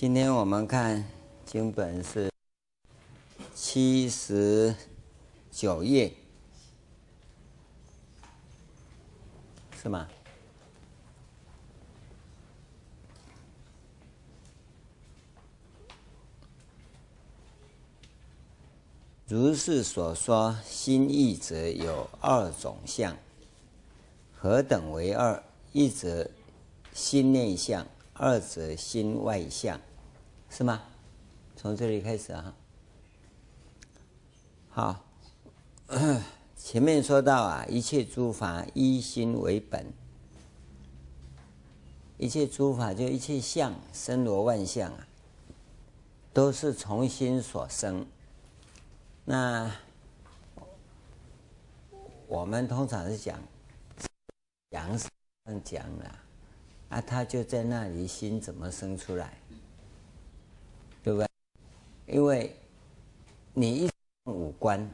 今天我们看经本是七十九页，是吗？如是所说，心意者有二种相，何等为二？一则心内相，二则心外相。是吗？从这里开始啊。好，前面说到啊，一切诸法依心为本，一切诸法就一切相，森罗万象啊，都是从心所生。那我们通常是讲阳上讲了啊，他就在那里，心怎么生出来？因为你一五官，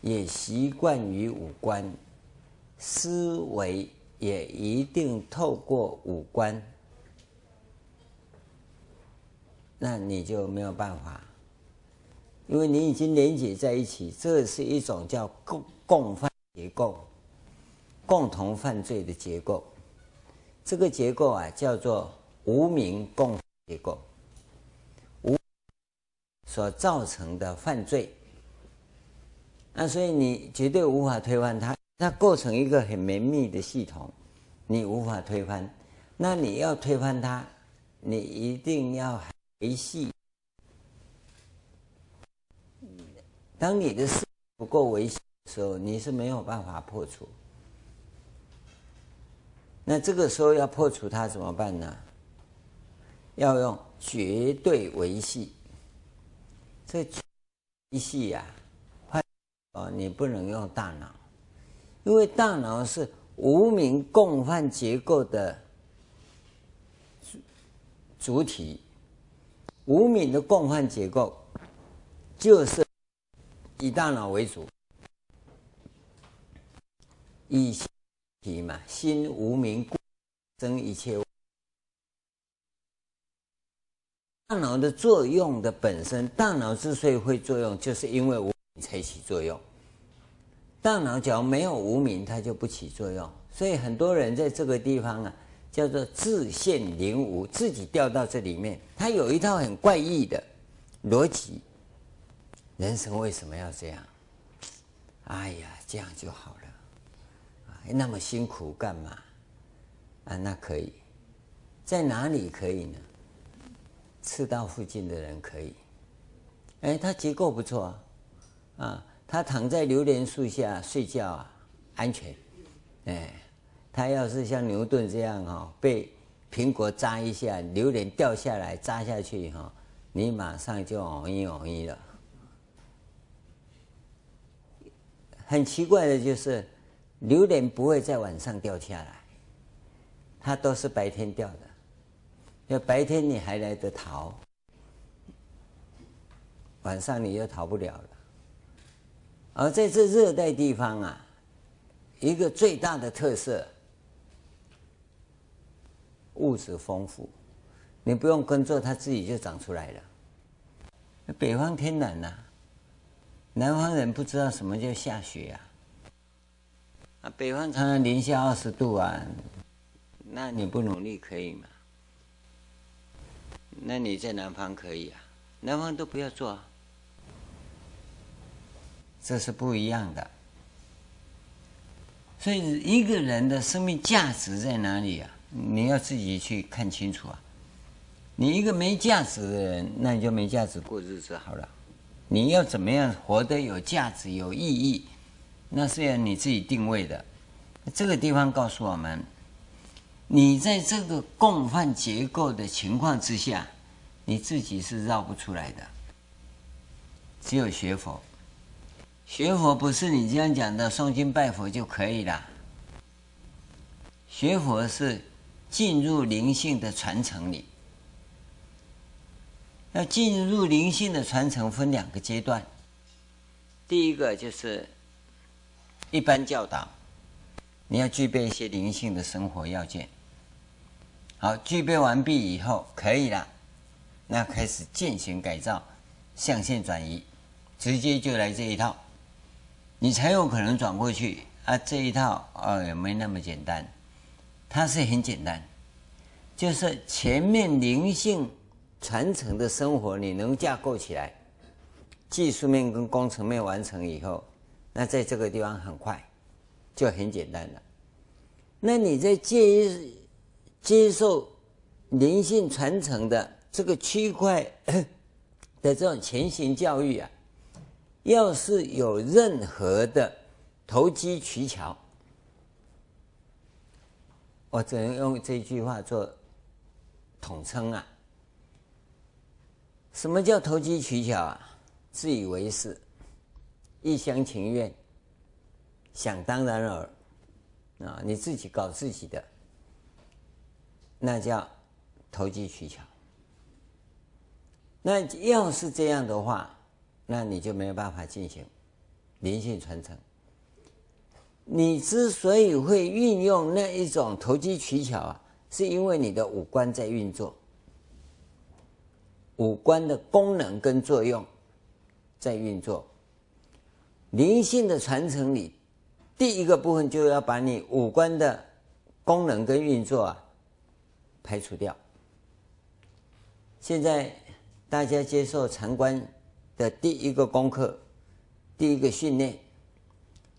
也习惯于五官，思维也一定透过五官，那你就没有办法，因为你已经连接在一起，这是一种叫共共犯结构，共同犯罪的结构。这个结构啊，叫做无名共结构。所造成的犯罪，那所以你绝对无法推翻它，它构成一个很绵密的系统，你无法推翻。那你要推翻它，你一定要维系。当你的事不够维系的时候，你是没有办法破除。那这个时候要破除它怎么办呢？要用绝对维系。这一系呀，哦，你不能用大脑，因为大脑是无明共犯结构的主体，无明的共犯结构就是以大脑为主，以心体嘛，心无明故生一切。大脑的作用的本身，大脑之所以会作用，就是因为无明才起作用。大脑假如没有无明，它就不起作用。所以很多人在这个地方啊，叫做自现灵无，自己掉到这里面，他有一套很怪异的逻辑。人生为什么要这样？哎呀，这样就好了。那么辛苦干嘛？啊，那可以，在哪里可以呢？赤道附近的人可以，哎，他结构不错啊，啊，他躺在榴莲树下睡觉啊，安全，哎，他要是像牛顿这样哈，被苹果扎一下，榴莲掉下来扎下去哈，你马上就哦一哦一了。很奇怪的就是，榴莲不会在晚上掉下来，它都是白天掉的。要白天你还来得逃，晚上你又逃不了了。而在这热带地方啊，一个最大的特色，物质丰富，你不用耕作，它自己就长出来了。北方天冷呐，南方人不知道什么叫下雪啊。啊，北方常常零下二十度啊，那你不努力可以吗？那你在南方可以啊，南方都不要做啊，这是不一样的。所以一个人的生命价值在哪里啊？你要自己去看清楚啊。你一个没价值的人，那你就没价值过日子好了。你要怎么样活得有价值、有意义？那是要你自己定位的。这个地方告诉我们。你在这个共犯结构的情况之下，你自己是绕不出来的。只有学佛，学佛不是你这样讲的诵经拜佛就可以了。学佛是进入灵性的传承里。要进入灵性的传承分两个阶段，第一个就是一般教导，你要具备一些灵性的生活要件。好，具备完毕以后，可以了，那开始进行改造，象限转移，直接就来这一套，你才有可能转过去啊！这一套哦也没那么简单，它是很简单，就是前面灵性传承的生活你能架构起来，技术面跟工程面完成以后，那在这个地方很快就很简单了。那你在接接受灵性传承的这个区块 的这种前行教育啊，要是有任何的投机取巧，我只能用这句话做统称啊。什么叫投机取巧啊？自以为是，一厢情愿，想当然尔。啊，你自己搞自己的，那叫投机取巧。那要是这样的话，那你就没有办法进行灵性传承。你之所以会运用那一种投机取巧啊，是因为你的五官在运作，五官的功能跟作用在运作。灵性的传承里。第一个部分就要把你五官的功能跟运作啊排除掉。现在大家接受禅观的第一个功课，第一个训练，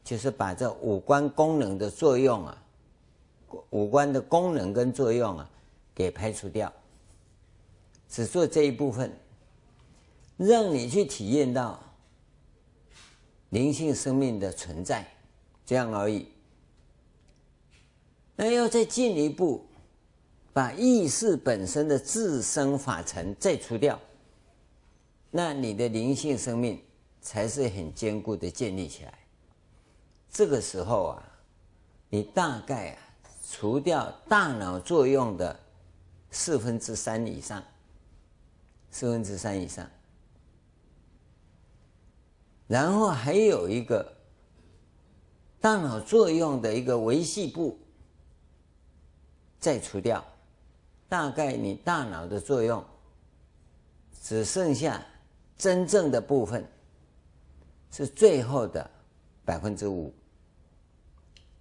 就是把这五官功能的作用啊，五官的功能跟作用啊给排除掉，只做这一部分，让你去体验到灵性生命的存在。这样而已。那要再进一步，把意识本身的自生法尘再除掉，那你的灵性生命才是很坚固的建立起来。这个时候啊，你大概啊除掉大脑作用的四分之三以上，四分之三以上，然后还有一个。大脑作用的一个维系部再除掉，大概你大脑的作用只剩下真正的部分，是最后的百分之五。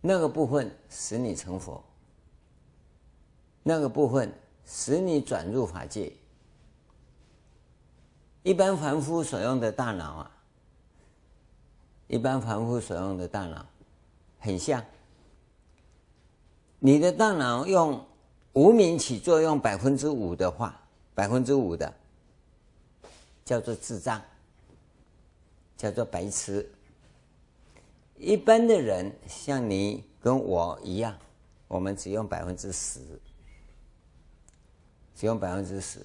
那个部分使你成佛，那个部分使你转入法界。一般凡夫所用的大脑啊，一般凡夫所用的大脑。很像，你的大脑用无名起作用百分之五的话，百分之五的叫做智障，叫做白痴。一般的人像你跟我一样，我们只用百分之十，只用百分之十。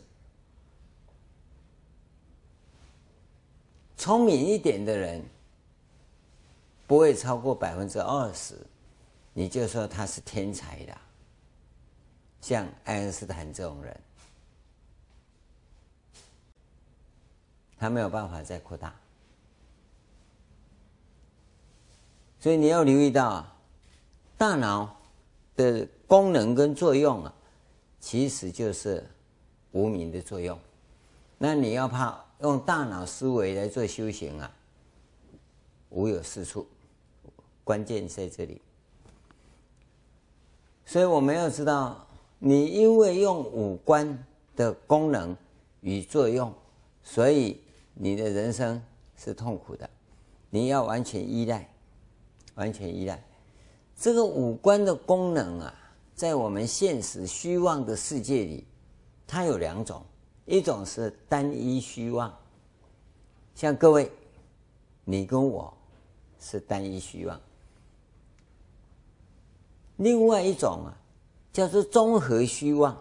聪明一点的人。不会超过百分之二十，你就说他是天才的，像爱因斯坦这种人，他没有办法再扩大。所以你要留意到啊，大脑的功能跟作用啊，其实就是无名的作用。那你要怕用大脑思维来做修行啊，无有是处。关键在这里，所以我们要知道，你因为用五官的功能与作用，所以你的人生是痛苦的。你要完全依赖，完全依赖这个五官的功能啊，在我们现实虚妄的世界里，它有两种，一种是单一虚妄，像各位，你跟我是单一虚妄。另外一种啊，叫做综合虚妄。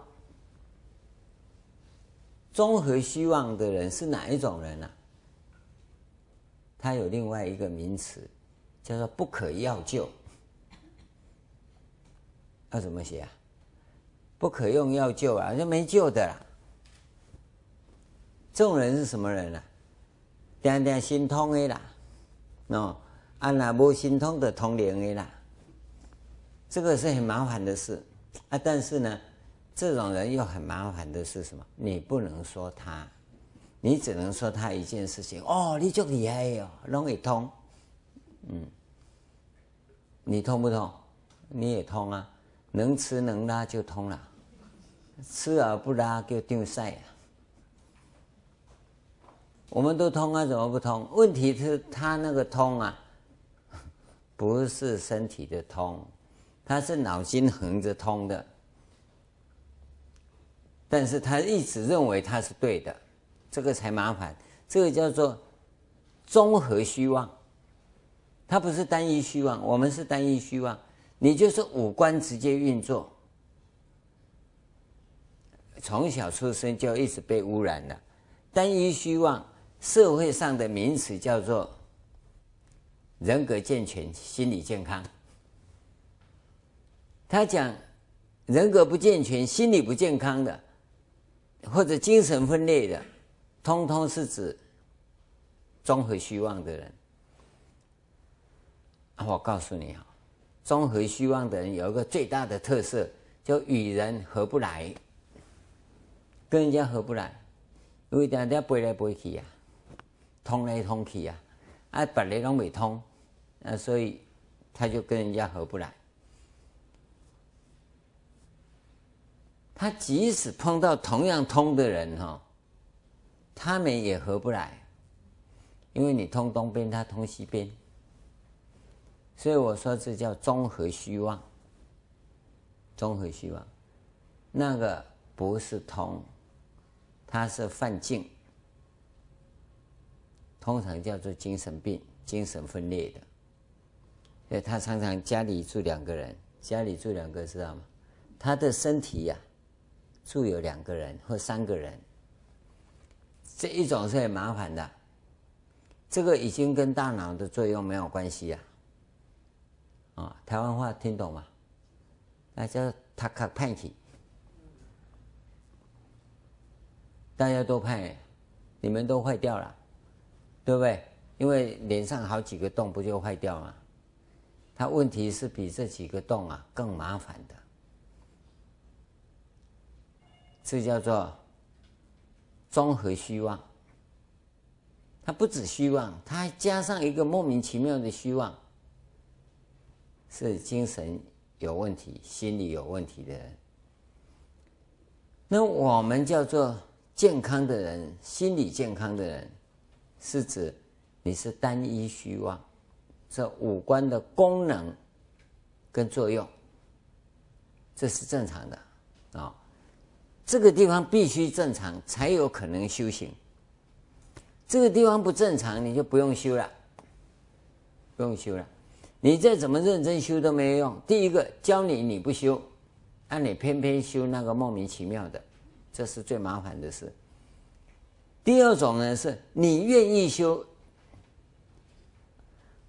综合虚妄的人是哪一种人呢？他有另外一个名词，叫做不可药救。要怎么写啊？不可用药救啊，就没救的啦。这种人是什么人呢？点点心通的啦，喏，啊那无心通的通灵的啦。这个是很麻烦的事啊，但是呢，这种人又很麻烦的是什么？你不能说他，你只能说他一件事情。哦，你就厉害哟，容易通。嗯，你通不通？你也通啊，能吃能拉就通了，吃而不拉就丢赛啊。我们都通啊，怎么不通？问题是他那个通啊，不是身体的通，他是脑筋横着通的。但是他一直认为他是对的，这个才麻烦。这个叫做综合虚妄。它不是单一虚妄，我们是单一虚妄。你就是五官直接运作，从小出生就一直被污染了。单一虚妄，社会上的名词叫做人格健全、心理健康。他讲人格不健全、心理不健康的，或者精神分裂的，通通是指综合虚妄的人。我告诉你啊，综合虚妄的人有一个最大的特色，就与人合不来，跟人家合不来，因为大家背来背去呀，通来通去呀，啊，别人都没通，啊，所以他就跟人家合不来。他即使碰到同样通的人哈，他们也合不来，因为你通东边，他通西边。所以我说这叫综合虚妄，综合虚妄，那个不是通，它是犯境，通常叫做精神病、精神分裂的。所以他常常家里住两个人，家里住两个知道吗？他的身体呀、住有两个人或三个人，这一种是很麻烦的，这个已经跟大脑的作用没有关系、啊。啊、台湾话听懂吗？那叫他卡派气，大家都判，你们都坏掉了，对不对？因为脸上好几个洞，不就坏掉吗？他问题是比这几个洞啊更麻烦的，这叫做综合虚妄。它不止虚妄，它还加上一个莫名其妙的虚妄。是精神有问题、心理有问题的人。那我们叫做健康的人，心理健康的人，是指你是单一虚妄，这五官的功能跟作用，这是正常的啊。这个地方必须正常，才有可能修行。这个地方不正常，你就不用修了，不用修了。你再怎么认真修都没有用。第一个教你你不修，那你偏偏修那个莫名其妙的，这是最麻烦的事。第二种呢，是你愿意修，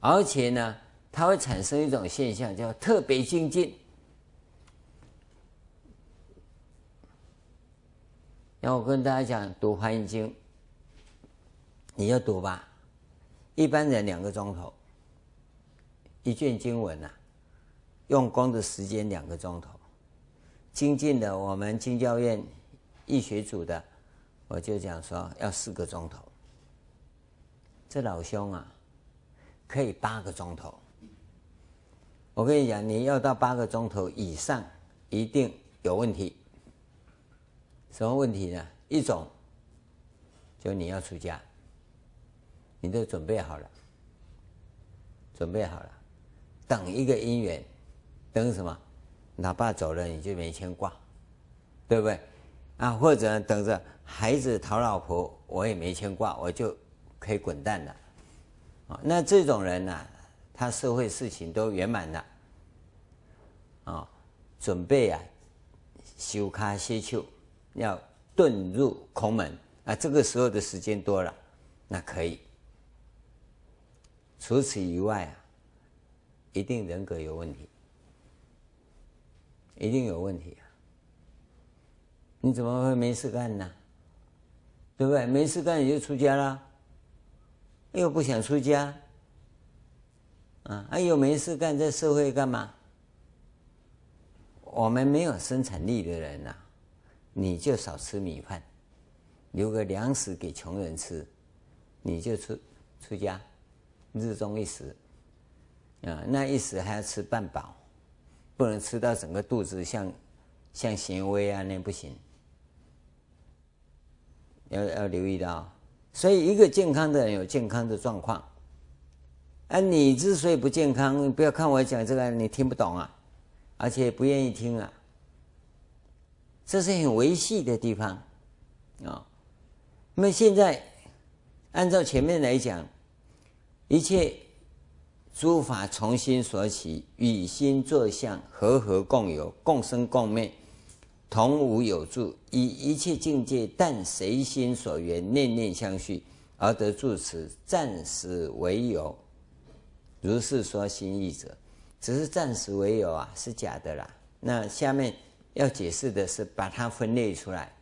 而且呢，它会产生一种现象，叫特别精进。那我跟大家讲，读《华严经》，你要读吧，一般人两个钟头。一卷经文呐、啊，用功的时间两个钟头，精进的我们经教院易学组的，我就讲说要四个钟头。这老兄啊，可以八个钟头。我跟你讲，你要到八个钟头以上，一定有问题。什么问题呢？一种，就你要出家，你都准备好了，准备好了。等一个姻缘，等什么？老爸走了你就没牵挂，对不对？啊，或者等着孩子讨老婆，我也没牵挂，我就可以滚蛋了。啊，那这种人呢、他社会事情都圆满了，啊，准备啊，修卡歇丘，要遁入空门啊，这个时候的时间多了，那可以。除此以外啊。一定人格有问题，一定有问题啊！你怎么会没事干呢？对不对？没事干你就出家了，又不想出家，啊，还有没事干在社会干嘛？我们没有生产力的人呐，你就少吃米饭，留个粮食给穷人吃，你就出出家，日中一食，啊，那一食还要吃半饱，不能吃到整个肚子像像咸威啊，那不行，要要留意到。所以，一个健康的人有健康的状况，啊，你之所以不健康，不要看我讲这个，你听不懂啊，而且不愿意听啊。这是很维系的地方，啊。那么现在，按照前面来讲，一切诸法从心所起，与心作相，和合共有，共生共灭，同无有住。以一切境界，但随心所缘，念念相续，而得住此，暂时为有。如是说心义者，只是暂时为有啊，是假的啦。那下面。要解释的是把它分类出来。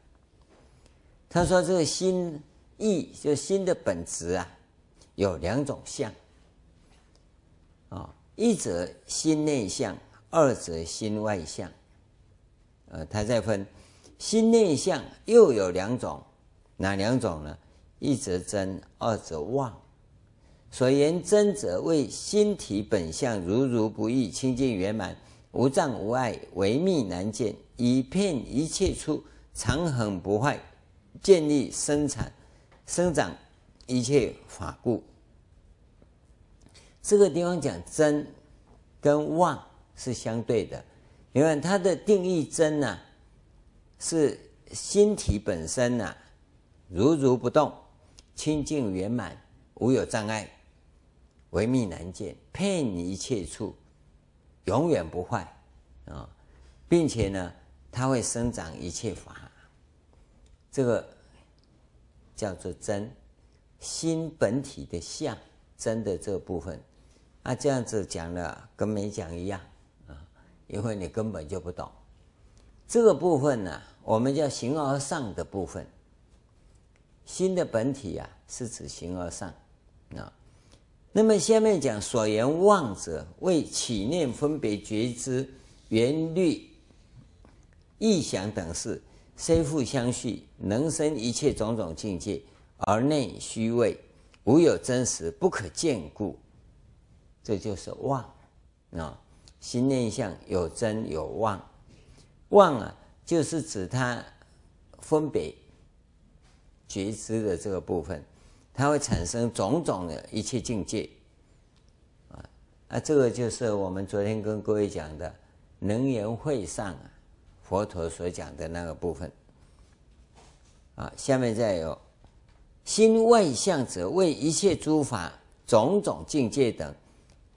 他说：“这个心意，就心的本质啊，有两种相啊，一者心内相，二者心外相。呃，他在分心内相又有两种，哪两种呢？一则真，二则妄。所言真者，为心体本相，如如不异，清净圆满。”无障无碍，唯密难见，以遍一切处，常恒不坏，建立生产生长一切法故。这个地方讲真跟妄是相对的，因为它的定义真呢、是心体本身呐、啊，如如不动，清净圆满，无有障碍，唯密难见，遍一切处。永远不坏啊，并且呢，它会生长一切法，这个叫做真心本体的相，真的这部分，啊，这样子讲了跟没讲一样啊，因为你根本就不懂。这个部分呢，我们叫形而上的部分，心的本体啊，是指形而上啊。那么下面讲所言妄者，为起念分别觉知缘虑意想等事，虽复相续，能生一切种种境界，而内虚伪，无有真实，不可见故。这就是妄啊！心念相有真有妄，妄啊，就是指它分别觉知的这个部分。它会产生种种的一切境界，啊，啊，这个就是我们昨天跟各位讲的能缘会上啊佛陀所讲的那个部分，啊，下面再有心外向者，为一切诸法种种境界等，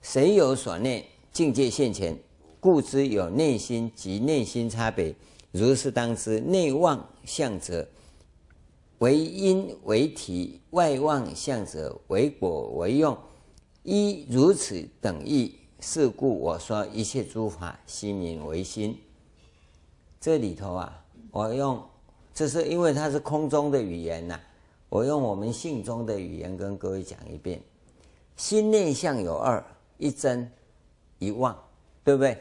谁有所念，境界现前，故知有内心及内心差别。如是当知，内妄向者。为因为体，外望相者为果为用，依如此等义，是故我说一切诸法心名为心。这里头啊，我用这是因为它是空中的语言呐、我用我们性中的语言跟各位讲一遍：心内相有二，一真一妄，对不对？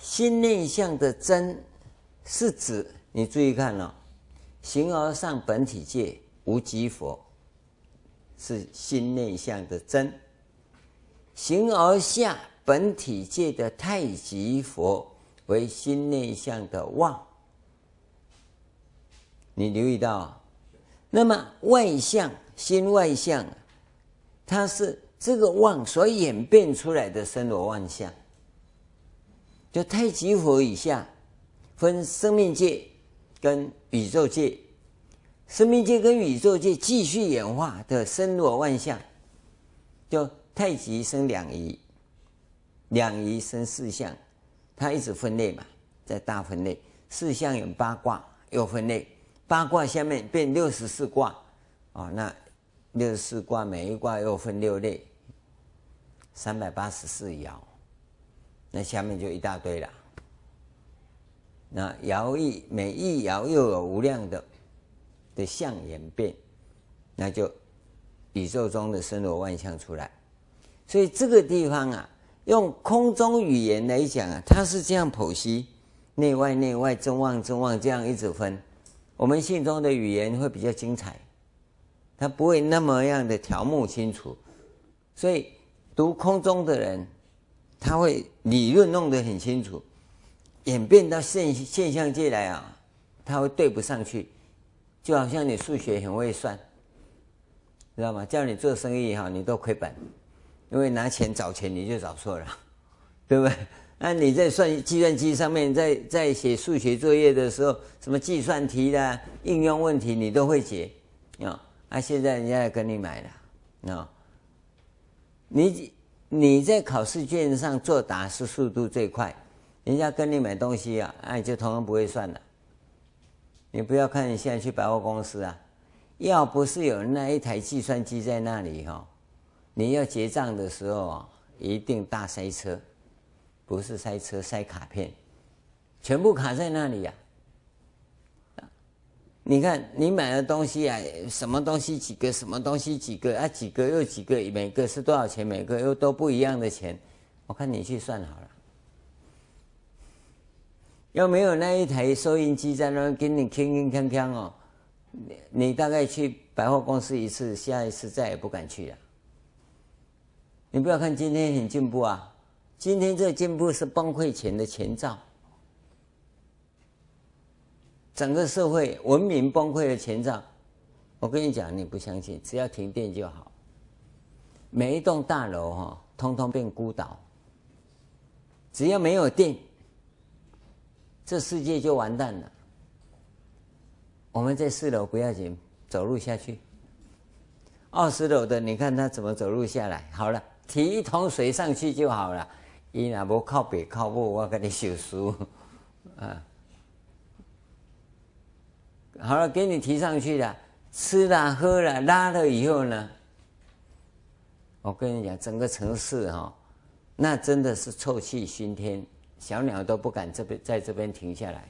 心内相的真是指你注意看哦。形而上本体界无极佛，是心内相的真；形而下本体界的太极佛，为心内相的妄。你留意到，那么外相心外相，它是这个妄所演变出来的生罗万象。就太极佛以下，分生命界。跟宇宙界、生命界跟宇宙界继续演化的生罗万象，就太极生两仪，两仪生四象，它一直分类嘛，在大分类。四象有八卦，又分类，八卦下面变六十四卦，哦，那六十四卦每一卦又分六类，三百八十四爻，那下面就一大堆了。那爻意每一摇又有无量的的相演变，那就宇宙中的森罗万象出来。所以这个地方啊，用空中语言来讲啊，它是这样剖析。内外内外，真妄真妄，这样一直分，我们信中的语言会比较精彩，它不会那么样的条目清楚，所以读空中的人，他会理论弄得很清楚，演变到现现象界来啊，他会对不上去，就好像你数学很会算，知道吗？叫你做生意哈，你都亏本，因为拿钱找钱你就找错了，对不对？那你在算计算机上面，在在写数学作业的时候，什么计算题啦、应用问题，你都会解啊？啊，现在人家来跟你买了啊？你你在考试卷上作答是速度最快，人家跟你买东西啊，哎，就通通不会算了。你不要看你现在去百货公司啊，要不是有那一台计算机在那里哈，你要结账的时候啊，一定大塞车。不是塞车，塞卡片，全部卡在那里呀、啊。你看，你买的东西啊，什么东西几个，什么东西几个啊，几个又几个，每个是多少钱？每个又都不一样的钱。我看你去算好了。要没有那一台收音机在那给你铿铿锵锵哦，你你大概去百货公司一次，下一次再也不敢去了。你不要看今天很进步啊。今天这进步是崩溃前的前兆，整个社会文明崩溃的前兆。我跟你讲，你不相信，只要停电就好，每一栋大楼哈，通通变孤岛。只要没有电，这世界就完蛋了。我们在四楼不要紧，走路下去。二十楼的，你看他怎么走路下来？好了，提一桶水上去就好了。伊若无靠北靠母，我给你收书啊！好了，给你提上去了，吃了喝了拉了以后呢，我跟你讲，整个城市哈，那真的是臭气熏天，小鸟都不敢这边在这边停下来。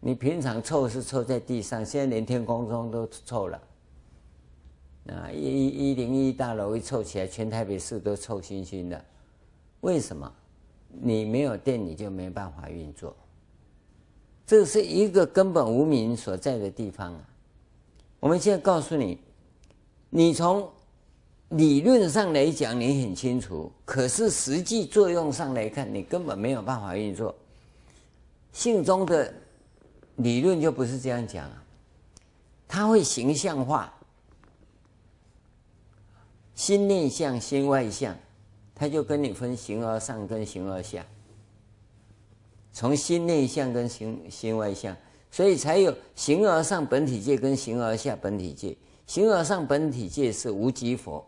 你平常臭是臭在地上，现在连天空中都臭了。啊，一一一零一大楼一臭起来，全台北市都臭熏熏的。为什么？你没有电，你就没办法运作。这是一个根本无名所在的地方啊。我们现在告诉你，你从理论上来讲，你很清楚，可是实际作用上来看，你根本没有办法运作。信中的理论就不是这样讲，它会形象化。心内向，心外向，他就跟你分形而上跟形而下。从心内向跟心心外向，所以才有形而上本体界跟形而下本体界。形而上本体界是无极佛，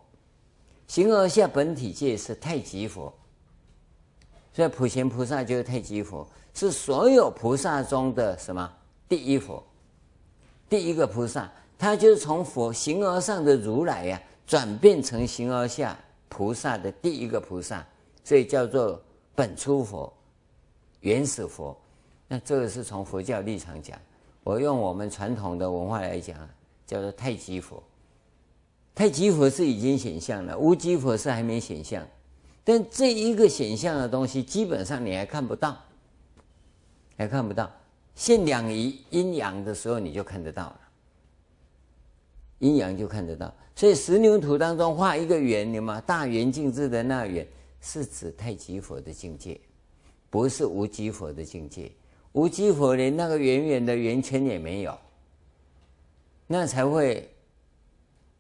形而下本体界是太极佛。所以普贤菩萨就是太极佛，是所有菩萨中的什么第一佛，第一个菩萨，他就是从佛形而上的如来呀、转变成形而下菩萨的第一个菩萨，所以叫做本初佛、原始佛。那这个是从佛教立场讲，我用我们传统的文化来讲，叫做太极佛。太极佛是已经显相了，无极佛是还没显相。但这一个显相的东西，基本上你还看不到，还看不到。现两仪阴阳的时候，你就看得到了。阴阳就看得到，所以十牛图当中画一个圆，你嘛大圆镜智的那圆是指太极佛的境界，不是无极佛的境界。无极佛连那个圆圆的圆圈也没有，那才会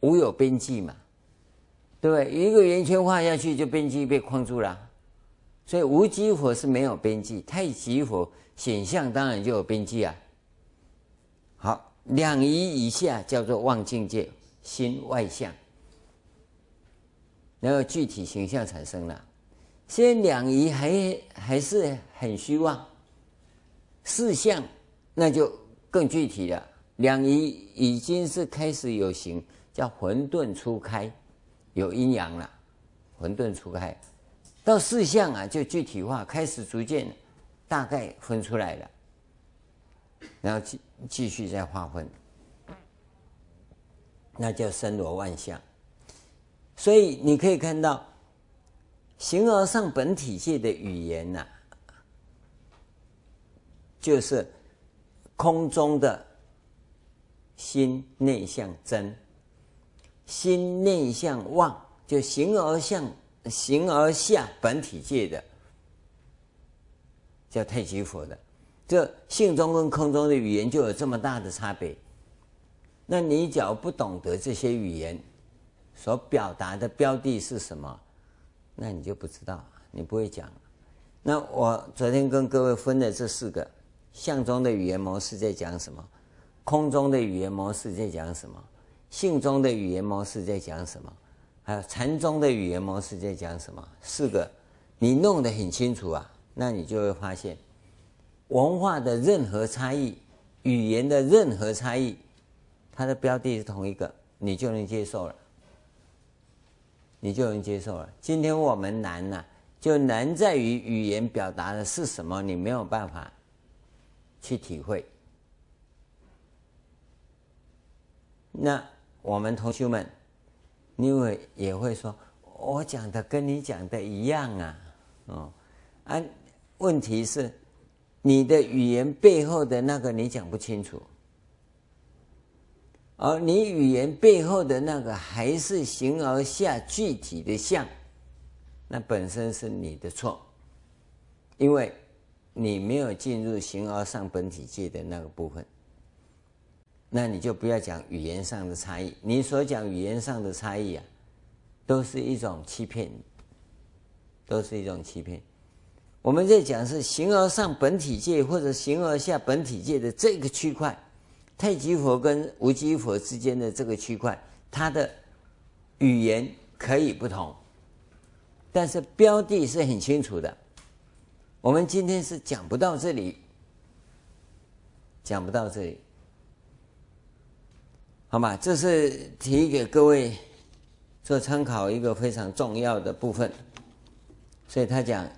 无有边际嘛，对不对？一个圆圈画下去就边际被框住了，所以无极火是没有边际，太极火显象当然就有边际啊。好。两仪以下叫做望境界，心外向，然后具体形象产生了。现在两仪还还是很虚妄，四相那就更具体了。两仪已经是开始有形，叫混沌初开，有阴阳了，混沌初开。到四象啊，就具体化，开始逐渐大概分出来了。然后继继续再划分，那叫森罗万象。所以你可以看到，形而上本体界的语言呐、就是空中的心内向真，心内向望，就形而向形而下本体界的，叫太极佛的。这性中跟空中的语言就有这么大的差别。那你只要不懂得这些语言所表达的标的是什么，那你就不知道，你不会讲。那我昨天跟各位分的这四个相中的语言模式在讲什么？空中的语言模式在讲什么？性中的语言模式在讲什么？还有禅中的语言模式在讲什么？四个你弄得很清楚啊，那你就会发现。文化的任何差异，语言的任何差异，它的标的是同一个，你就能接受了，你就能接受了。今天我们难呢、啊，就难在于语言表达的是什么，你没有办法去体会。那我们同学们，你会也会说，我讲的跟你讲的一样啊，哦，啊，问题是。你的语言背后的那个你讲不清楚，而你语言背后的那个还是形而下具体的相，那本身是你的错，因为你没有进入形而上本体界的那个部分，那你就不要讲语言上的差异，你所讲语言上的差异啊，都是一种欺骗，都是一种欺骗。我们在讲是形而上本体界或者形而下本体界的这个区块，太极佛跟无极佛之间的这个区块，它的语言可以不同，但是标的是很清楚的。我们今天是讲不到这里，讲不到这里，好吗？这是提给各位做参考一个非常重要的部分，所以他讲。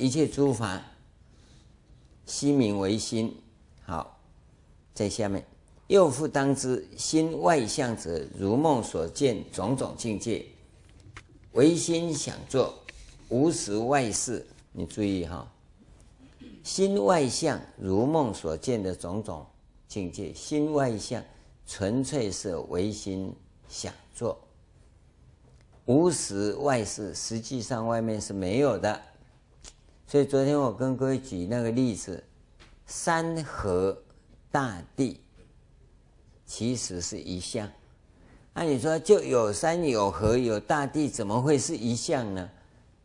一切诸法，心名为心。好，在下面又复当知，心外相者，如梦所见种种境界，唯心想作，无实外事。你注意哈，心外相如梦所见的种种境界，心外相纯粹是唯心想做，无实外事，实际上外面是没有的。所以昨天我跟各位举那个例子，山河大地其实是一相。那你说就有山有河有大地，怎么会是一相呢？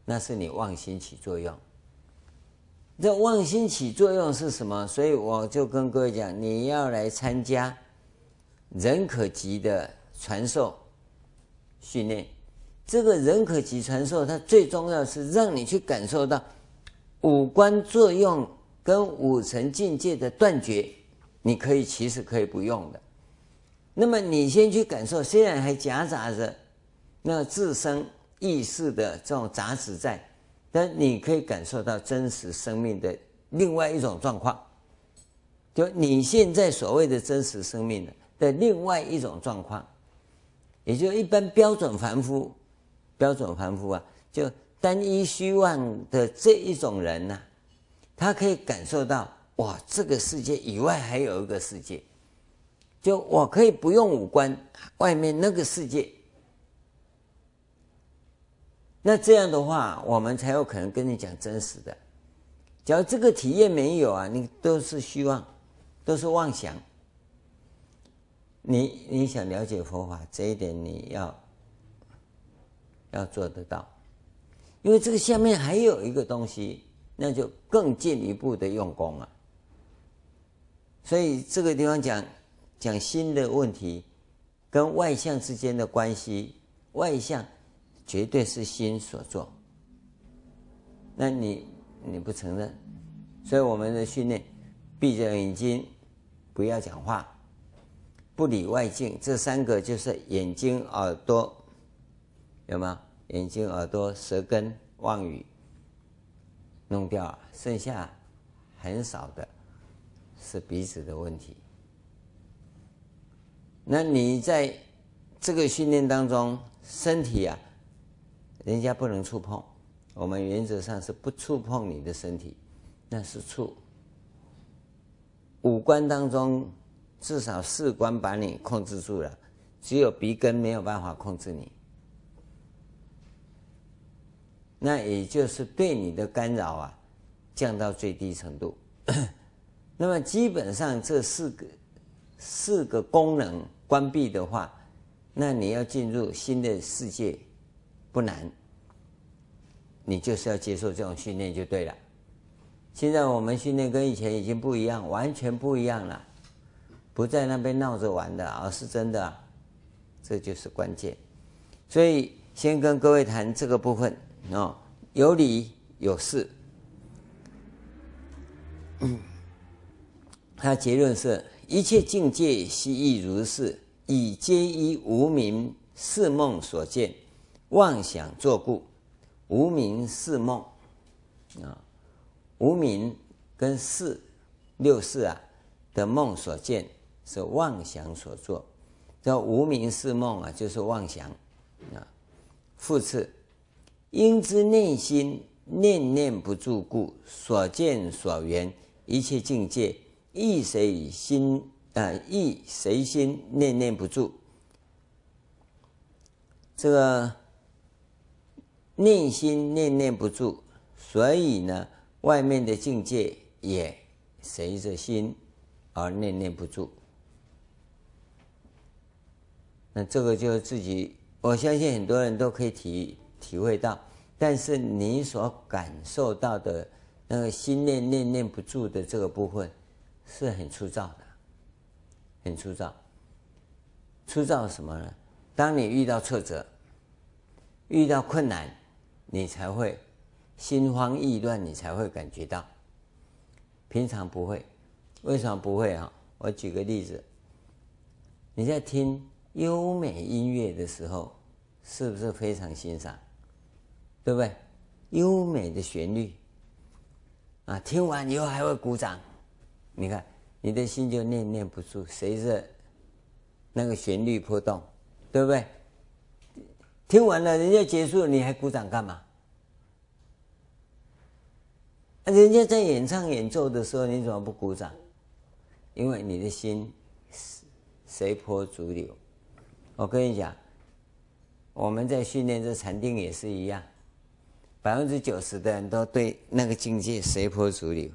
那是你妄心起作用。这妄心起作用是什么？所以我就跟各位讲，你要来参加人可及的传授训练。这个人可及传授，它最重要是让你去感受到。五官作用跟五层境界的断绝，你可以其实可以不用的。那么你先去感受，虽然还夹杂着那自身意识的这种杂质在，但你可以感受到真实生命的另外一种状况。就你现在所谓的真实生命的的另外一种状况，也就一般标准凡夫，标准凡夫啊，就。单一虚妄的这一种人呢、他可以感受到哇，这个世界以外还有一个世界，就我可以不用五官，外面那个世界。那这样的话，我们才有可能跟你讲真实的。假如这个体验没有啊，你都是虚妄，都是妄想。你你想了解佛法这一点，你要要做得到。因为这个下面还有一个东西，那就更进一步的用功了。所以这个地方讲讲心的问题，跟外相之间的关系，外相绝对是心所做。那你你不承认，所以我们的训练，闭着眼睛，不要讲话，不理外境，这三个就是眼睛、耳朵，有吗？眼睛、耳朵、舌根、妄语，弄掉，剩下很少的是鼻子的问题。那你在这个训练当中，身体啊，人家不能触碰，我们原则上是不触碰你的身体，那是触，五官当中至少四关把你控制住了，只有鼻根没有办法控制你。那也就是对你的干扰啊，降到最低程度。那么基本上这四个四个功能关闭的话，那你要进入新的世界不难。你就是要接受这种训练就对了。现在我们训练跟以前已经不一样，完全不一样了，不在那边闹着玩的，而是真的，这就是关键。所以先跟各位谈这个部分。哦，有理有事。他结论是：一切境界悉亦如是，以皆依无明识梦所见，妄想作故。无明识梦啊，无明跟四六识啊的梦所见是妄想所作，叫无明是梦啊，就是妄想啊。复次。因知内心念念不住故，所见所缘一切境界，亦随心啊，亦随心念念不住。这个内心念念不住，所以呢，外面的境界也随着心而念念不住。那这个就是自己，我相信很多人都可以体。体会到，但是你所感受到的那个心念念念不住的这个部分，是很粗糙的，很粗糙。粗糙什么呢？当你遇到挫折、遇到困难，你才会心慌意乱，你才会感觉到。平常不会，为什么不会啊？我举个例子，你在听优美音乐的时候，是不是非常欣赏？对不对？优美的旋律啊，听完以后还会鼓掌。你看，你的心就念念不住，随着那个旋律波动，对不对？听完了，人家结束了，你还鼓掌干嘛？人家在演唱演奏的时候，你怎么不鼓掌？因为你的心随波逐流。我跟你讲，我们在训练这禅定也是一样。百分之九十的人都对那个境界随波逐流，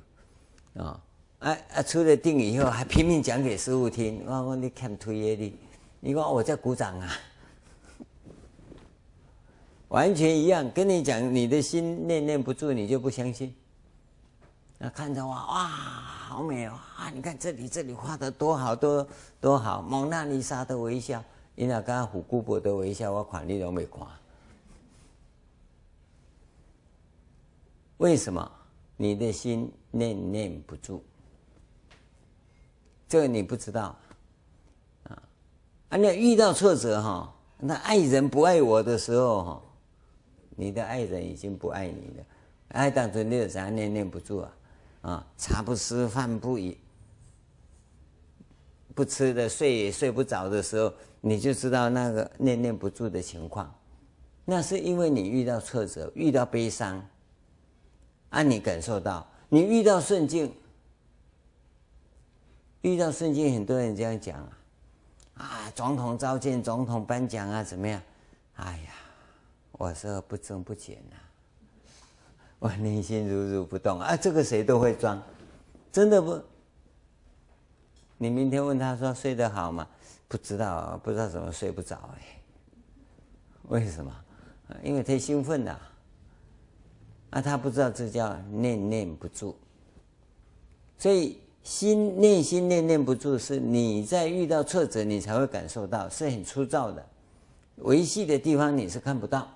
啊啊啊！出了定以后还拼命讲给师傅听，我说你看推业力，你说我在鼓掌啊，完全一样。跟你讲，你的心念念不住，你就不相信。那看着我哇，好美哦！啊，你看这里这里画的多好多多好，蒙娜丽莎的微笑，你那刚刚虎姑婆的微笑，我看你都没看。为什么你的心念念不住？这个你不知道啊！啊，你遇到挫折哈，那爱人不爱我的时候哈，你的爱人已经不爱你了。爱当中你怎样念念不住啊？啊，茶不思饭不饮，不吃的睡也睡不着的时候，你就知道那个念念不住的情况。那是因为你遇到挫折，遇到悲伤。按你感受到，你遇到顺境，遇到顺境，很多人这样讲啊，啊，总统召见，总统颁奖啊，怎么样？哎呀，我说不增不减呐，我内心如如不动啊，这个谁都会装，真的不？你明天问他说睡得好吗？不知道，不知道怎么睡不着哎，为什么？因为太兴奋了。啊，他不知道这叫念念不住，所以心内心念念不住，是你在遇到挫折，你才会感受到，是很粗糙的，维系的地方你是看不到。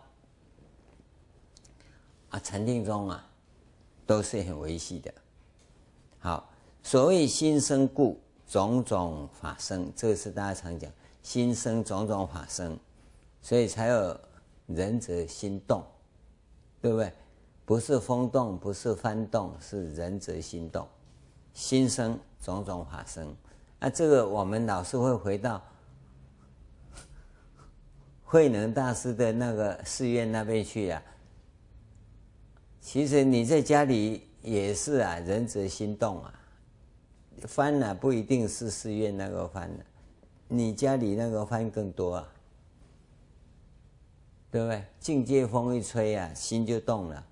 啊，禅定中啊，都是很维系的。好，所谓心生故，种种法生，这个是大家常讲，心生种种法生，所以才有仁者心动，对不对？不是风动，不是幡动，是仁者心动，心生种种法生。那，这个我们老是会回到 慧能大师的那个寺院那边去啊。其实你在家里也是啊，仁者心动啊，幡呢，不一定是寺院那个幡，你家里那个幡更多啊，对不对？境界风一吹啊，心就动了，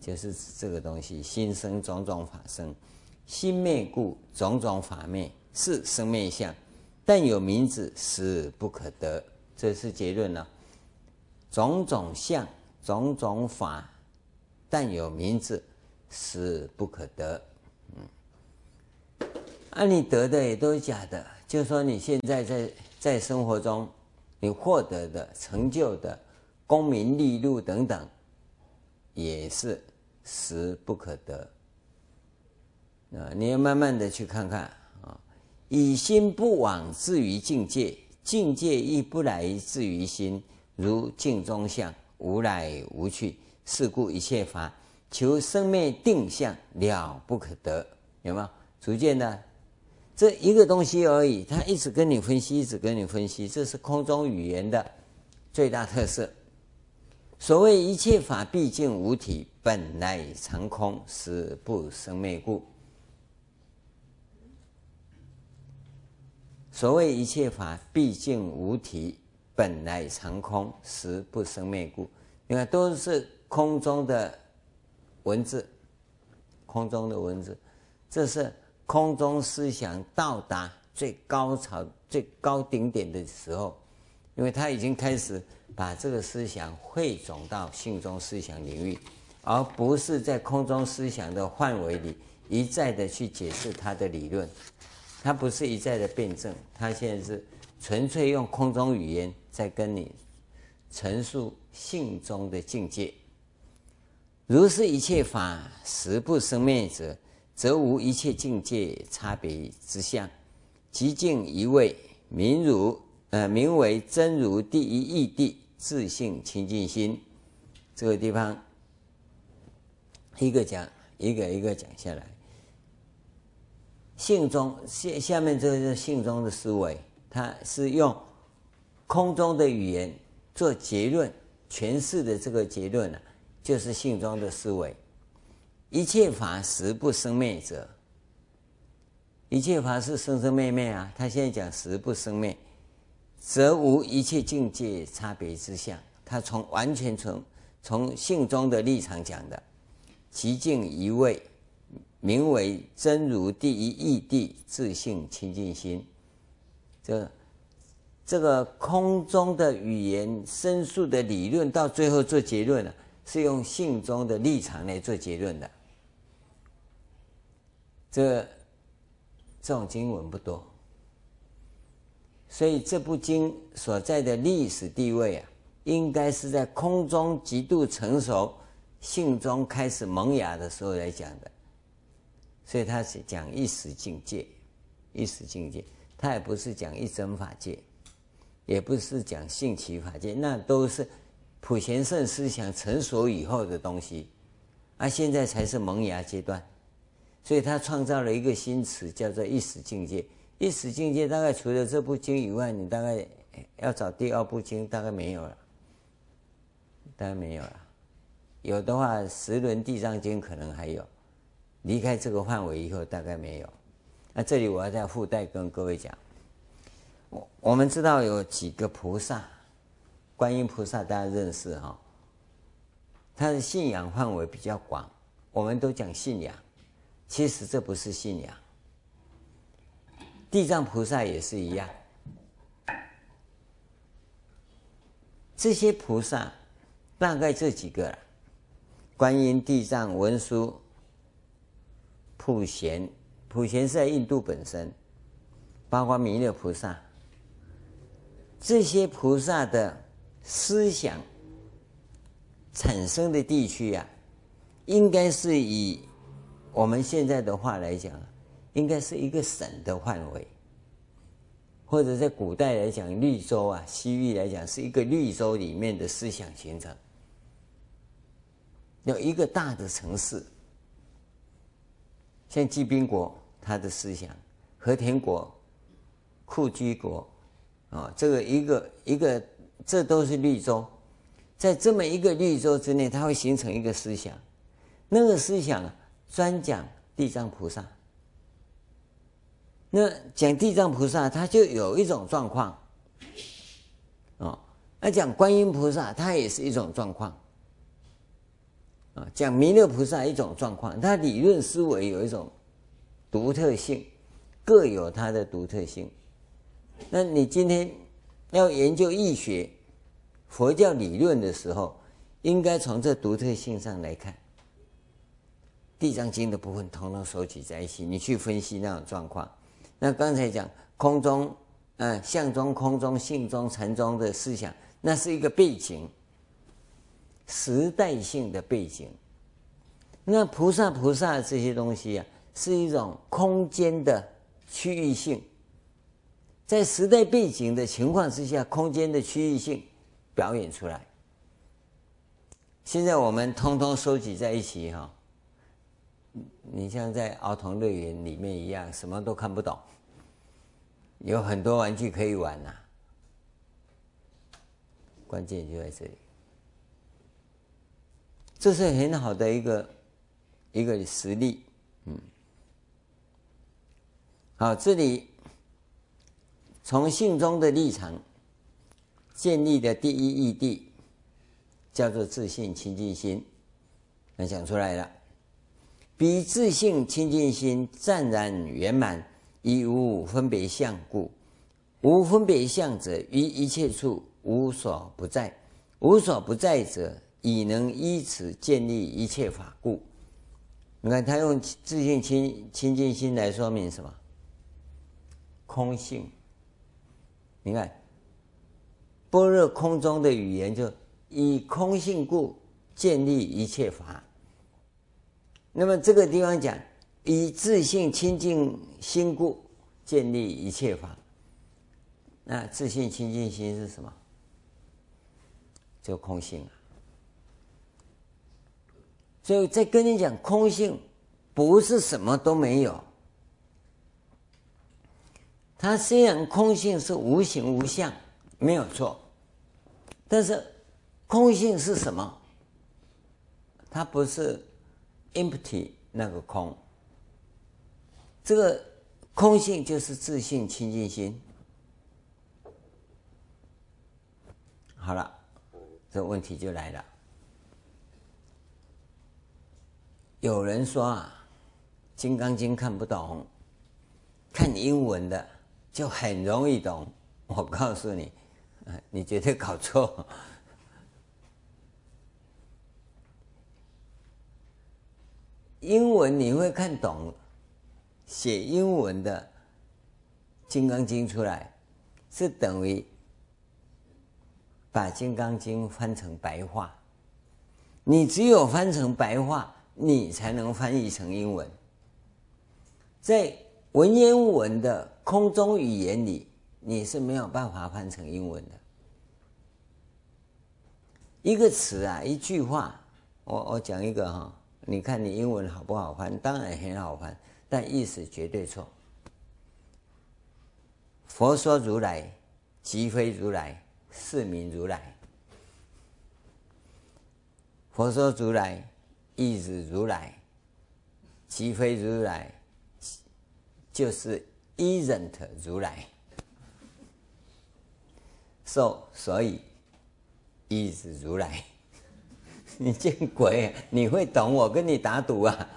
就是这个东西。心生种种法生，心灭故种种法灭，是生灭相。但有名字，实不可得。这是结论了。种种相，种种法，但有名字，实不可得。啊，你得的也都是假的。就说你现在在在生活中，你获得的、成就的、功名利禄等等，也是实不可得。啊，你要慢慢的去看看啊。以心不往至于境界，境界亦不来至于心。如镜中相，无来无去。是故一切法求生灭定相了不可得，有没有？逐渐的，这一个东西而已，他一直跟你分析，一直跟你分析，这是空中语言的最大特色。所谓一切法毕竟无体，本来常空，实不生灭故。所谓一切法毕竟无体。本来常空，实不生灭故。你看，都是空中的文字，空中的文字，这是空中思想到达最高潮、最高顶点的时候，因为他已经开始把这个思想汇总到性中思想领域，而不是在空中思想的范围里一再的去解释他的理论，他不是一再的辩证，他现在是纯粹用空中语言。在跟你陈述性中的境界，如是一切法实不生灭者，则无一切境界差别之相，寂静一味，名如呃名为真如第一义谛，自性清净心。这个地方一个讲一个一个讲下来，性中下下面这个是性中的思维，它是用。空中的语言做结论诠释的这个结论呢、就是性中的思维。一切法实不生灭者，一切法是生生灭灭啊。他现在讲实不生灭，则无一切境界差别之相。他从完全从从性中的立场讲的，其境一味，名为真如第一义谛，自性清净心。这。这个空中的语言、申述的理论，到最后做结论了，是用性中的立场来做结论的。这这种经文不多，所以这部经所在的历史地位啊，应该是在空中极度成熟、性中开始萌芽的时候来讲的。所以他是讲一时境界，一时境界，他也不是讲一真法界。也不是讲性起法界，那都是普贤圣思想成熟以后的东西，而、啊、现在才是萌芽阶段，所以他创造了一个新词，叫做一时境界。一时境界大概除了这部经以外，你大概要找第二部经，大概没有了，大概没有了。有的话，《十轮地藏经》可能还有，离开这个范围以后，大概没有。那这里我要再附带跟各位讲。我们知道有几个菩萨，观音菩萨大家认识哈，他的信仰范围比较广，我们都讲信仰，其实这不是信仰。地藏菩萨也是一样，这些菩萨大概这几个了，观音、地藏、文殊、普贤，普贤是在印度本身，包括弥勒菩萨。这些菩萨的思想产生的地区啊，应该是以我们现在的话来讲，应该是一个省的范围，或者在古代来讲，绿洲啊，西域来讲是一个绿洲里面的思想形成，有一个大的城市，像济宾国他的思想，和田国、库居国。啊，这个一个一个，这都是绿洲，在这么一个绿洲之内，它会形成一个思想，那个思想专讲地藏菩萨，那讲地藏菩萨，他就有一种状况，哦，那讲观音菩萨，他也是一种状况，啊，讲弥勒菩萨一种状况，他理论思维有一种独特性，各有它的独特性。那你今天要研究易学、佛教理论的时候，应该从这独特性上来看。地藏经的部分，统统收集在一起，你去分析那种状况。那刚才讲空中，嗯，相中、空中、性中、禅中的思想，那是一个背景，时代性的背景。那菩萨、菩萨这些东西啊，是一种空间的区域性，在时代背景的情况之下，空间的区域性表演出来。现在我们通通收集在一起哈，你像在儿童乐园里面一样，什么都看不懂。有很多玩具可以玩呐、关键就在这里。这是很好的一个一个实例，嗯。好，这里从性中的立场建立的第一义谛，叫做自信清净心，那讲出来了。彼自性清净心湛然圆满。以无分别相故，无分别相者，于一切处无所不在。无所不在者，已能依此建立一切法故。你看，他用自性清清净心来说明什么？空性。你看，般若空中的语言，就以空性故建立一切法。那么这个地方讲。以自性清净心故建立一切法。那自性清净心是什么？就空性啊。所以在跟你讲空性，不是什么都没有。它虽然空性是无形无相，没有错，但是空性是什么？它不是 empty 那个空。这个空性就是自信清净心。好了，这问题就来了。有人说啊，《金刚经》看不懂，看英文的就很容易懂。我告诉你，你绝对搞错。英文你会看懂。写英文的《金刚经》出来，是等于把《金刚经》翻成白话。你只有翻成白话，你才能翻译成英文。在文言文的空中语言里，你是没有办法翻成英文的。一个词啊，一句话，我我讲一个哈，你看你英文好不好翻？当然很好翻。但意思绝对错。佛说如来，即非如来，是名如来。佛说如来，意指如来，即非如来，就是 isn't 如来。So 所以，is 如来。你见鬼！你会懂？我跟你打赌啊！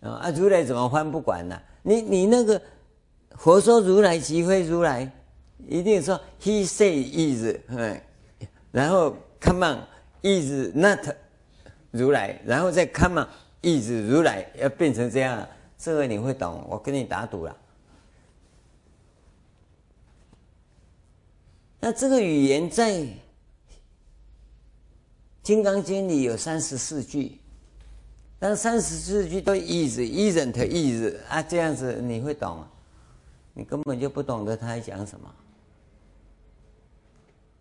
啊，如来怎么翻不管呢、你你那个佛说如来即非如来，一定说 He say is，嗯，然后 come on is not 如来，然后再 come on is 如来，要变成这样，这个你会懂？我跟你打赌了。那这个语言在《金刚经》里有三十四句。但三十四句都 is isn't is 啊，这样子你会懂？你根本就不懂得他在讲什么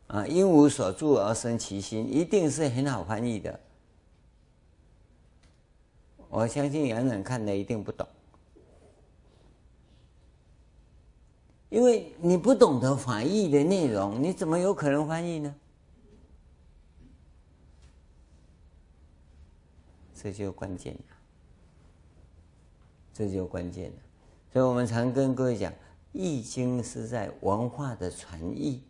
啊！因无所住而生其心，一定是很好翻译的。我相信洋人看的一定不懂，因为你不懂得法义的内容，你怎么有可能翻译呢？这就关键了。这就关键了。所以我们常跟各位讲，《易经》是在文化的传译，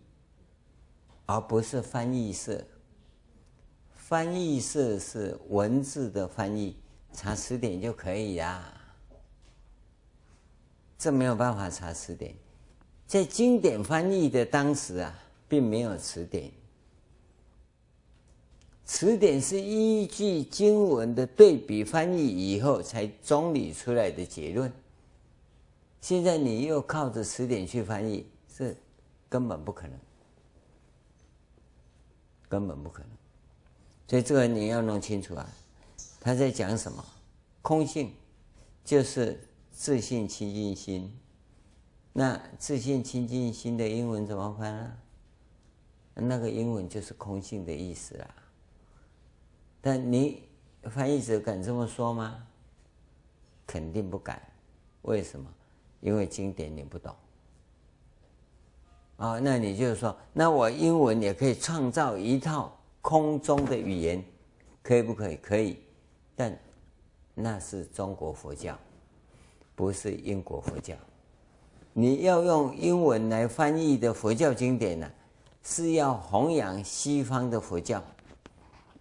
而不是翻译社。翻译社是文字的翻译，查词典就可以呀。这没有办法查词典，在经典翻译的当时啊，并没有词典。词典是依据经文的对比翻译以后才整理出来的结论。现在你又靠着词典去翻译，是根本不可能，根本不可能。所以这个你要弄清楚啊，他在讲什么？空性就是自性清净心。那自性清净心的英文怎么翻啊？那个英文就是空性的意思啊。但你翻译者敢这么说吗？肯定不敢。为什么？因为经典你不懂。啊，那你就是说，那我英文也可以创造一套空中的语言，可以不可以？可以。但那是中国佛教，不是英国佛教。你要用英文来翻译的佛教经典呢，是要弘扬西方的佛教。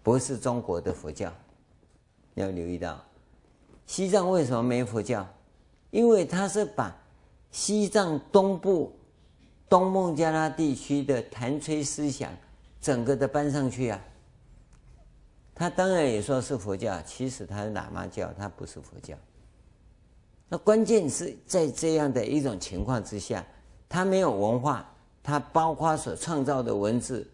不是中国的佛教，要留意到，西藏为什么没佛教？因为他是把西藏东部东孟加拉地区的谭崔思想整个的搬上去啊。他当然也说是佛教，其实他是喇嘛教，他不是佛教。那关键是在这样的一种情况之下，他没有文化，他包括所创造的文字。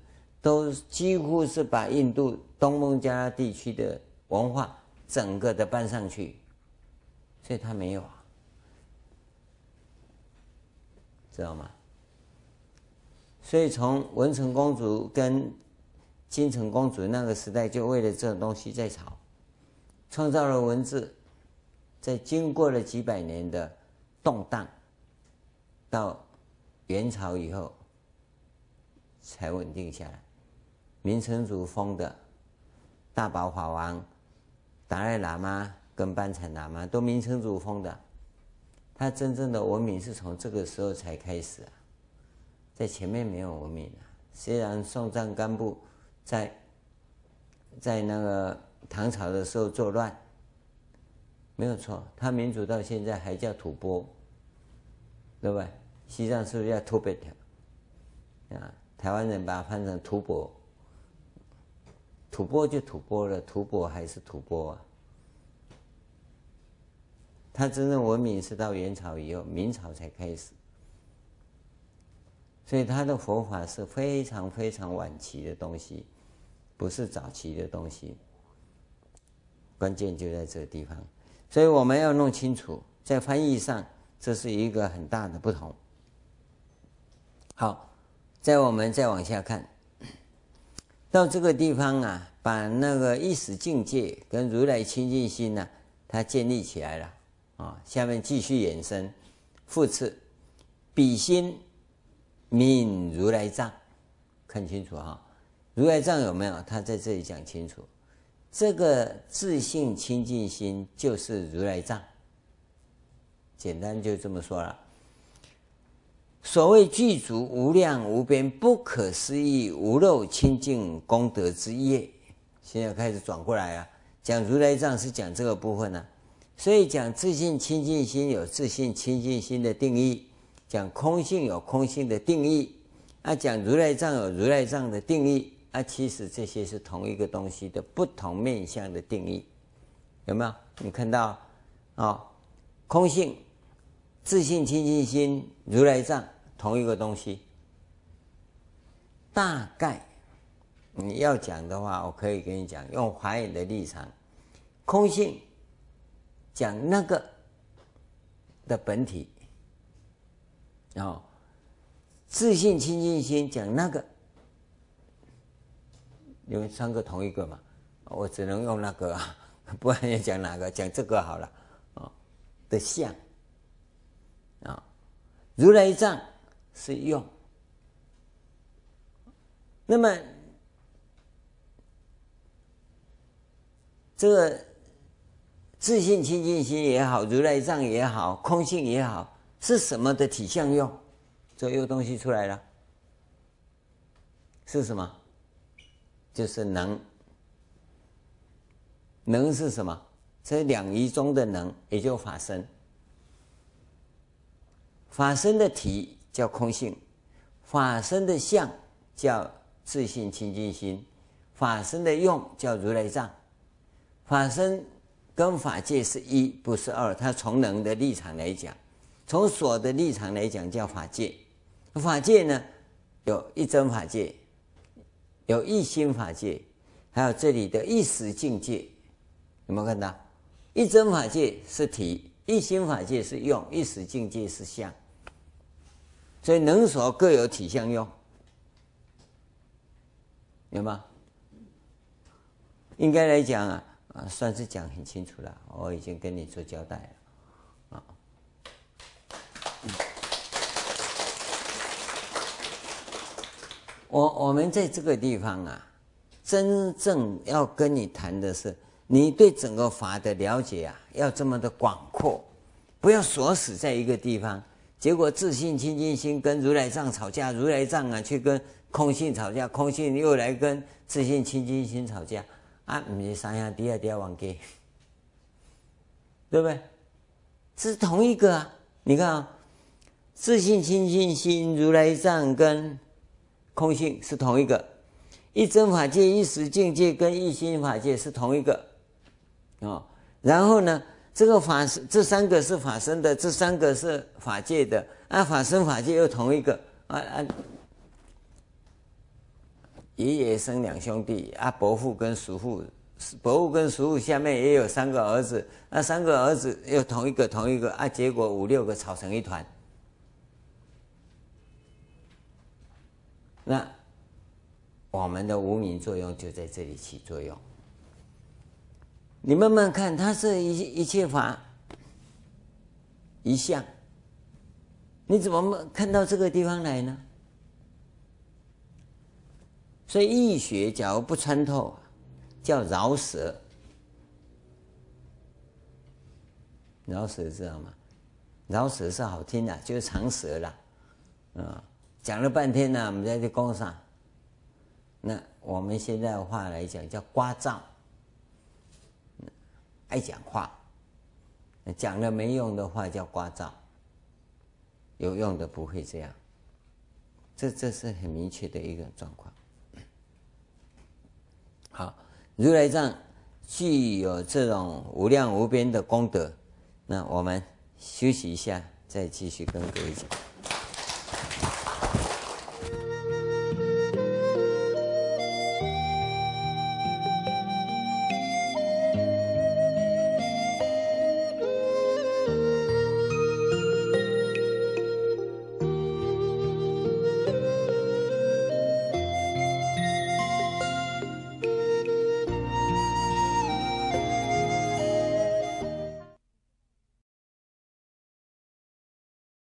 都几乎是把印度东孟加拉地区的文化整个的搬上去，所以他没有啊，知道吗？所以从文成公主跟金城公主那个时代，就为了这种东西在吵，创造了文字，在经过了几百年的动荡，到元朝以后才稳定下来。明成祖封的大宝法王、达赖喇嘛跟班禅喇嘛都明成祖封的，他真正的文明是从这个时候才开始啊，在前面没有文明啊。虽然松赞干布在在那个唐朝的时候作乱，没有错，他民主到现在还叫吐蕃，对不对？西藏是不是叫吐蕃？啊，台湾人把它翻成吐蕃。吐蕃就吐蕃了，吐蕃还是吐蕃啊。他真正文明是到元朝以后，明朝才开始，所以他的佛法是非常非常晚期的东西，不是早期的东西。关键就在这个地方，所以我们要弄清楚，在翻译上这是一个很大的不同。好，再我们再往下看。到这个地方啊，把那个意识境界跟如来清净心呢、它建立起来了啊。下面继续延伸，复次，彼心泯如来藏，看清楚哈，如来藏有没有？他在这里讲清楚，这个自信清净心就是如来藏，简单就这么说了。所谓具足无量无边不可思议无漏清净功德之业，现在开始转过来啊，讲如来藏是讲这个部分呢、啊，所以讲自信清净心有自信清净心的定义，讲空性有空性的定义，啊，讲如来藏有如来藏的定义，啊，其实这些是同一个东西的不同面向的定义，有没有？你看到啊、哦，空性、自信清净心、如来藏。同一个东西，大概你要讲的话，我可以跟你讲，用华严的立场，空性讲那个的本体，然后自性清净心讲那个，因为三个同一个嘛，我只能用那个啊，不然要讲哪个？讲这个好了啊的相啊，如来藏。是用，那么这个自信清净心也好，如来藏也好，空性也好，是什么的体相用？这又东西出来了，是什么？就是能。能是什么？这两仪中的能，也就法身。法身的体叫空性，法身的相叫自性清净心，法身的用叫如来藏。法身跟法界是一，不是二。它从能的立场来讲，从所的立场来讲叫法界。法界呢，有一真法界，有一心法界，还有这里的一时境界。有没有看到？一真法界是体，一心法界是用，一时境界是相。所以能所各有体相用，有吗？应该来讲啊，啊，算是讲很清楚了。我已经跟你做交代了，啊。我我们在这个地方啊，真正要跟你谈的是。你对整个法的了解啊，要这么的广阔，不要锁死在一个地方。结果自信清净心跟如来藏吵架，如来藏啊去跟空性吵架，空性又来跟自信清净心吵架啊！不是三下第二第二往给，对不对？是同一个啊！你看啊，自信清净心、如来藏跟空性是同一个，一真法界、一时境界跟一心法界是同一个。哦，然后呢，这个法身这三个是法身的，这三个是法界的，啊，法身法界又同一个，啊啊，爷爷生两兄弟，啊，伯父跟叔父，伯父跟叔父下面也有三个儿子，那三个儿子又同一个同一个，啊，结果五六个吵成一团，那我们的无明作用就在这里起作用。你慢慢看，它是一一切法一项，你怎么看到这个地方来呢？所以易学假如不穿透，叫饶舌。饶舌知道吗？饶舌是好听的，就是长舌了。啊，讲了半天呢，我们在这工上。那我们现在的话来讲，叫刮噪。爱讲话，讲了没用的话叫聒噪，有用的不会这样。这这是很明确的一个状况。好，如来藏具有这种无量无边的功德，那我们休息一下，再继续跟各位讲。